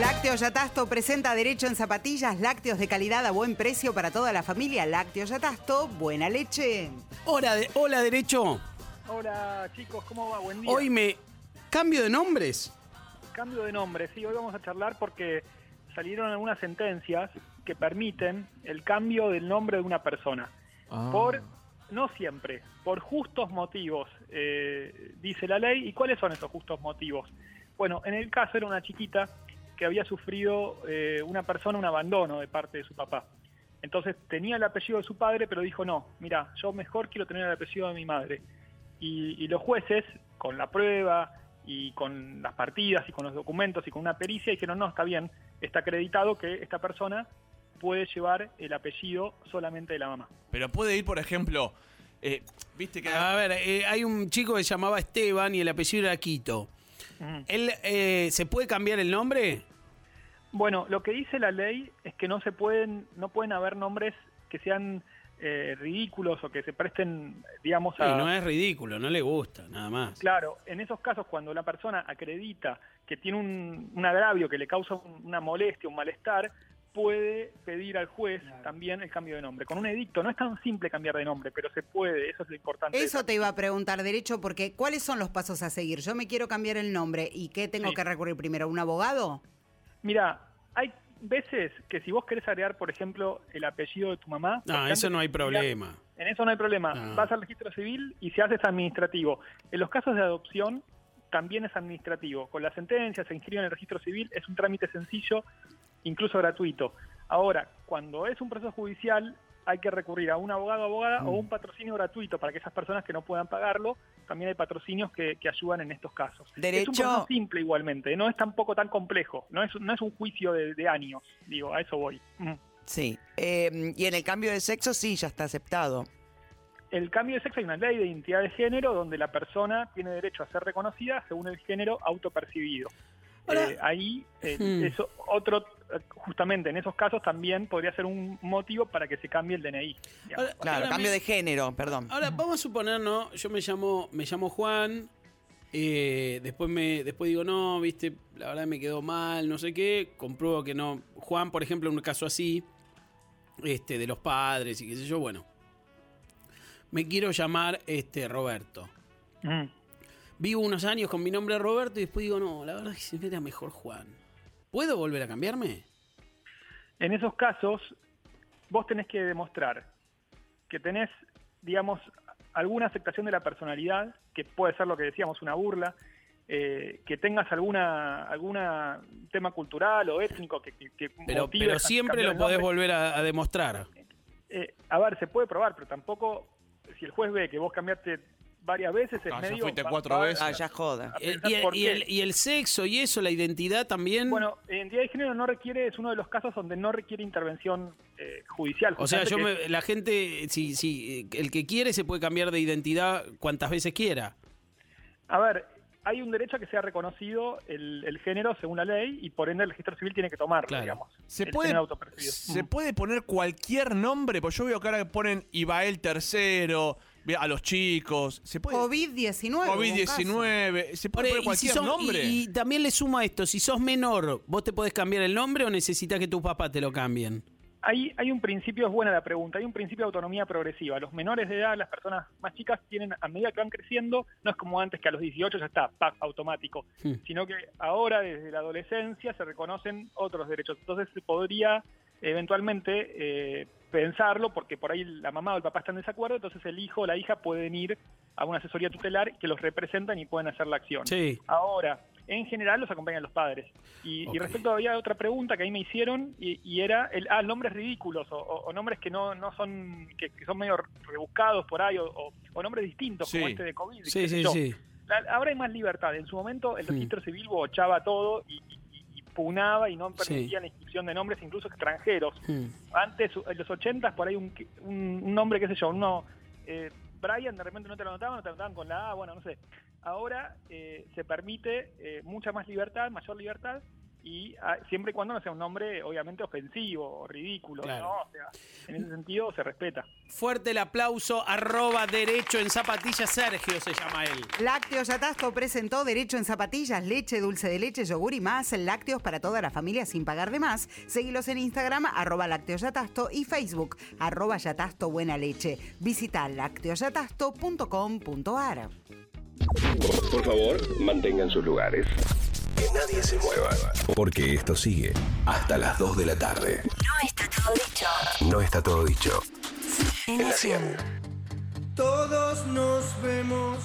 Lácteos Yatasto presenta derecho en zapatillas, lácteos de calidad a buen precio para toda la familia. Lácteos Yatasto, buena leche. Hola, de, hola derecho. Hola chicos, ¿cómo va? Buen día. Hoy me cambio de nombres. Cambio de nombre, sí, hoy vamos a charlar porque salieron algunas sentencias que permiten el cambio del nombre de una persona. Ah. Por, no siempre, por justos motivos, eh, dice la ley. ¿Y cuáles son esos justos motivos? Bueno, en el caso era una chiquita que había sufrido eh, una persona un abandono de parte de su papá. Entonces tenía el apellido de su padre, pero dijo, no, mira, yo mejor quiero tener el apellido de mi madre. Y, y los jueces, con la prueba y con las partidas y con los documentos y con una pericia, dijeron, no, está bien, está acreditado que esta persona puede llevar el apellido solamente de la mamá. Pero puede ir, por ejemplo, eh, viste que... A ver, eh, hay un chico que se llamaba Esteban y el apellido era Quito. ¿Él eh, se puede cambiar el nombre? Bueno, lo que dice la ley es que no se pueden, no pueden haber nombres que sean eh, ridículos o que se presten, digamos, Sí, a... no es ridículo, no le gusta, nada más. Claro, en esos casos cuando la persona acredita que tiene un, un agravio que le causa un- una molestia, un malestar, puede pedir al juez también el cambio de nombre. Con un edicto no es tan simple cambiar de nombre, pero se puede, eso es lo importante. Eso te iba a preguntar, derecho, porque ¿cuáles son los pasos a seguir? Yo me quiero cambiar el nombre y ¿qué tengo Sí. que recurrir primero? ¿A un abogado? Mira, hay veces que si vos querés agregar, por ejemplo, el apellido de tu mamá... No, porque eso no hay problema. En eso no hay problema. No. Vas al registro civil y se hace es administrativo. En los casos de adopción también es administrativo. Con la sentencia se inscribe en el registro civil, es un trámite sencillo, incluso gratuito. Ahora, cuando es un proceso judicial, hay que recurrir a un abogado o abogada Mm. o un patrocinio gratuito para que esas personas que no puedan pagarlo, también hay patrocinios que, que ayudan en estos casos. Es un Derecho- proceso simple igualmente, no es tampoco tan complejo, no es, no es un juicio de, de años, digo, a eso voy. Mm. Sí. Eh, y en el cambio de sexo sí, ya está aceptado. El cambio de sexo hay una ley de identidad de género donde la persona tiene derecho a ser reconocida según el género autopercibido. Eh, ahí, eh, Hmm. eso, otro, justamente en esos casos también podría ser un motivo para que se cambie el DNI. Ahora- Claro, cambio me- de género, perdón. Ahora, vamos a suponer, ¿no? Yo me llamo, me llamo Juan, eh, después me, después digo, no, viste, la verdad me quedó mal, no sé qué, compruebo que no. Juan, por ejemplo, en un caso así, este, de los padres y qué sé yo, bueno. Me quiero llamar este Roberto. Mm. Vivo unos años con mi nombre Roberto y después digo, no, la verdad es que se me era mejor Juan. ¿Puedo volver a cambiarme? En esos casos, vos tenés que demostrar que tenés, digamos, alguna aceptación de la personalidad, que puede ser lo que decíamos, una burla, eh, que tengas alguna alguna tema cultural o étnico que, que, que Pero, pero siempre lo podés volver a, a demostrar. Eh, a ver, se puede probar, pero tampoco, si el juez ve que vos cambiaste varias veces, es Ah, ya medio... fuiste cuatro va- veces. Ah, ya joda. pensar y, el, y el- y el sexo y eso, la identidad también. Bueno, identidad de género no requiere, es uno de los casos donde no requiere intervención eh, judicial. o sea, yo me- la gente, si, si el que quiere se puede cambiar de identidad cuantas veces quiera. A ver, hay un derecho a que sea reconocido el, el género según la ley y por ende el registro civil tiene que tomarlo, Claro. digamos. ¿Se puede. ¿Se Mm. puede poner cualquier nombre? Pues yo veo que ahora ponen Ibael III, a los chicos. ¿Se puede? COVID-19. hubo un COVID-19. ¿Se puede Ahora, poner si cualquier sos- nombre? y- y también le sumo a esto, si sos menor, ¿vos te podés cambiar el nombre o necesitas que tu papá te lo cambien? Hay, hay un principio, es buena la pregunta, hay un principio de autonomía progresiva. Los menores de edad, las personas más chicas, tienen, a medida que van creciendo, no es como antes que a los 18 ya está, pack, automático, Hmm. sino que ahora, desde la adolescencia, se reconocen otros derechos. Entonces se podría eventualmente eh, pensarlo, porque por ahí la mamá o el papá están en desacuerdo, entonces el hijo o la hija pueden ir a una asesoría tutelar que los representan y pueden hacer la acción. Sí. Ahora, en general los acompañan los padres. Y, respecto había otra pregunta que ahí me hicieron y, y era el ah, nombres ridículos o, o- o nombres que no, no son que, que son medio rebuscados por ahí o, nombres distintos como este de COVID. Sí, qué sé sí, yo. sí. La- ahora hay más libertad. En su momento el Hmm. registro civil bochaba todo y, y- y- no Sí. permitía la inscripción de nombres incluso extranjeros. Hmm. Antes, en los 80 por ahí un, un, un nombre, qué sé yo, uno, eh, Brian, de repente no te lo anotaban, no te lo anotaban con la A, bueno, no sé. Ahora eh, se permite eh, mucha más libertad, mayor libertad, y ah, siempre y cuando no sea un nombre obviamente ofensivo o ridículo, Claro. ¿no? O sea, en ese sentido se respeta. Fuerte el aplauso, arroba derecho en zapatillas, Sergio se llama él. Lácteos Yatasto presentó Derecho en Zapatillas, leche, dulce de leche, yogur y más. Lácteos para toda la familia sin pagar de más. Seguilos en Instagram, arroba Lácteos Yatasto y Facebook, arroba Yatasto Buena Leche. Visita lácteosyatasto.com.ar. Por favor, mantengan sus lugares. Que nadie se mueva. Porque esto sigue hasta las 2 de la tarde. No está todo dicho. No está todo dicho. En la Nación. 100. Todos nos vemos